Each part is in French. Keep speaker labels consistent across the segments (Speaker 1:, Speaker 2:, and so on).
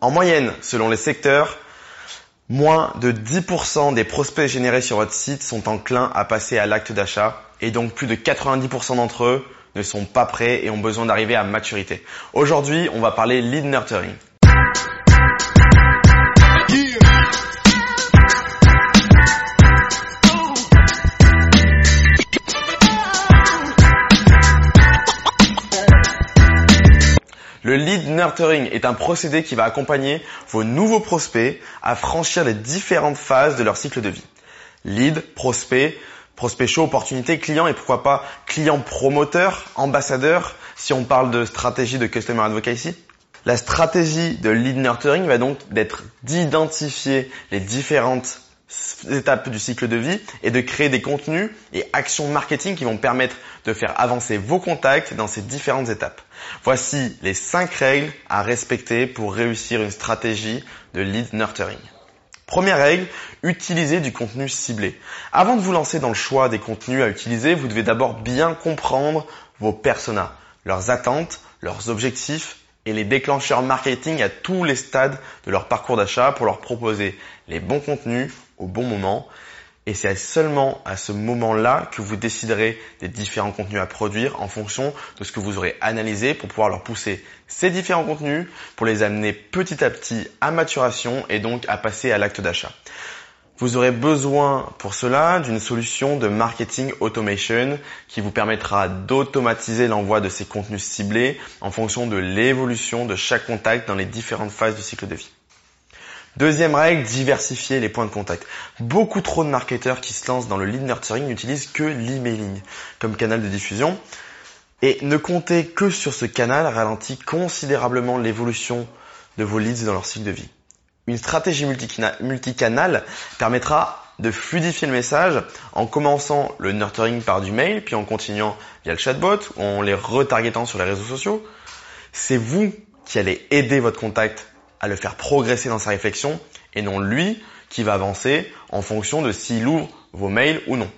Speaker 1: En moyenne, selon les secteurs, moins de 10% des prospects générés sur votre site sont enclins à passer à l'acte d'achat et donc plus de 90% d'entre eux ne sont pas prêts et ont besoin d'arriver à maturité. Aujourd'hui, on va parler lead nurturing. Le lead nurturing est un procédé qui va accompagner vos nouveaux prospects à franchir les différentes phases de leur cycle de vie. Lead, prospect, prospect chaud, opportunité, client et pourquoi pas client promoteur, ambassadeur si on parle de stratégie de customer advocacy. La stratégie de lead nurturing va donc d'être d'identifier les différentes étapes du cycle de vie et de créer des contenus et actions marketing qui vont permettre de faire avancer vos contacts dans ces différentes étapes. Voici les 5 règles à respecter pour réussir une stratégie de lead nurturing. Première règle, utilisez du contenu ciblé. Avant de vous lancer dans le choix des contenus à utiliser, vous devez d'abord bien comprendre vos personas, leurs attentes, leurs objectifs et les déclencheurs marketing à tous les stades de leur parcours d'achat pour leur proposer les bons contenus au bon moment. Et c'est seulement à ce moment-là que vous déciderez des différents contenus à produire en fonction de ce que vous aurez analysé pour pouvoir leur pousser ces différents contenus, pour les amener petit à petit à maturation et donc à passer à l'acte d'achat. Vous aurez besoin pour cela d'une solution de marketing automation qui vous permettra d'automatiser l'envoi de ces contenus ciblés en fonction de l'évolution de chaque contact dans les différentes phases du cycle de vie. Deuxième règle, diversifier les points de contact. Beaucoup trop de marketeurs qui se lancent dans le lead nurturing n'utilisent que l'emailing comme canal de diffusion. Et ne compter que sur ce canal ralentit considérablement l'évolution de vos leads dans leur cycle de vie. Une stratégie multicanal permettra de fluidifier le message en commençant le nurturing par du mail, puis en continuant via le chatbot ou en les retargetant sur les réseaux sociaux. C'est vous qui allez aider votre contact à le faire progresser dans sa réflexion et non lui qui va avancer en fonction de s'il ouvre vos mails ou non.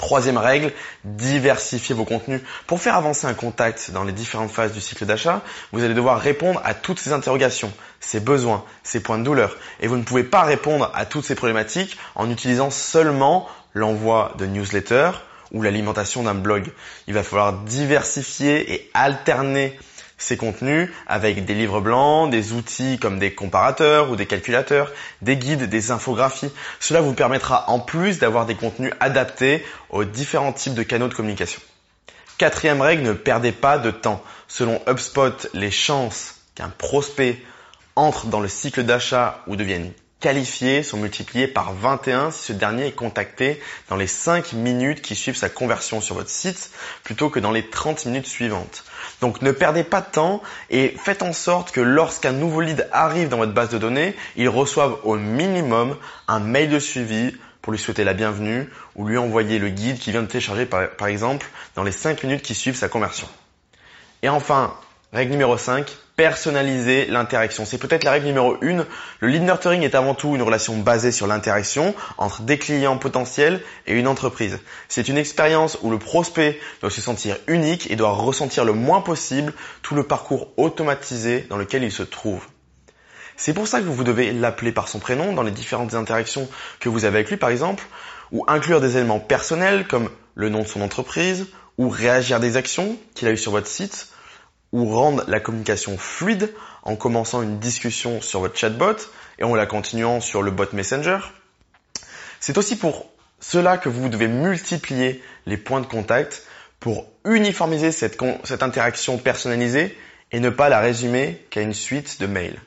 Speaker 1: Troisième règle, diversifier vos contenus. Pour faire avancer un contact dans les différentes phases du cycle d'achat, vous allez devoir répondre à toutes ces interrogations, ses besoins, ses points de douleur. Et vous ne pouvez pas répondre à toutes ces problématiques en utilisant seulement l'envoi de newsletters ou l'alimentation d'un blog. Il va falloir diversifier et alterner ces contenus avec des livres blancs, des outils comme des comparateurs ou des calculateurs, des guides, des infographies. Cela vous permettra en plus d'avoir des contenus adaptés aux différents types de canaux de communication. Quatrième règle, ne perdez pas de temps. Selon HubSpot, les chances qu'un prospect entre dans le cycle d'achat ou devienne qualifiés sont multipliés par 21 si ce dernier est contacté dans les 5 minutes qui suivent sa conversion sur votre site plutôt que dans les 30 minutes suivantes. Donc ne perdez pas de temps et faites en sorte que lorsqu'un nouveau lead arrive dans votre base de données, il reçoive au minimum un mail de suivi pour lui souhaiter la bienvenue ou lui envoyer le guide qui vient de télécharger par, exemple dans les 5 minutes qui suivent sa conversion. Et enfin, règle numéro 5, personnaliser l'interaction. C'est peut-être la règle numéro une. Le lead nurturing est avant tout une relation basée sur l'interaction entre des clients potentiels et une entreprise. C'est une expérience où le prospect doit se sentir unique et doit ressentir le moins possible tout le parcours automatisé dans lequel il se trouve. C'est pour ça que vous devez l'appeler par son prénom dans les différentes interactions que vous avez avec lui par exemple, ou inclure des éléments personnels comme le nom de son entreprise, ou réagir à des actions qu'il a eues sur votre site, ou rendre la communication fluide en commençant une discussion sur votre chatbot et en la continuant sur le bot Messenger. C'est aussi pour cela que vous devez multiplier les points de contact pour uniformiser cette, cette interaction personnalisée et ne pas la résumer qu'à une suite de mails.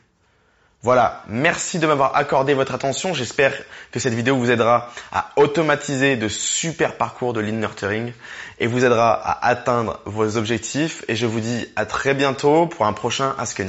Speaker 1: Voilà, merci de m'avoir accordé votre attention. J'espère que cette vidéo vous aidera à automatiser de super parcours de lean nurturing et vous aidera à atteindre vos objectifs. Et je vous dis à très bientôt pour un prochain Ask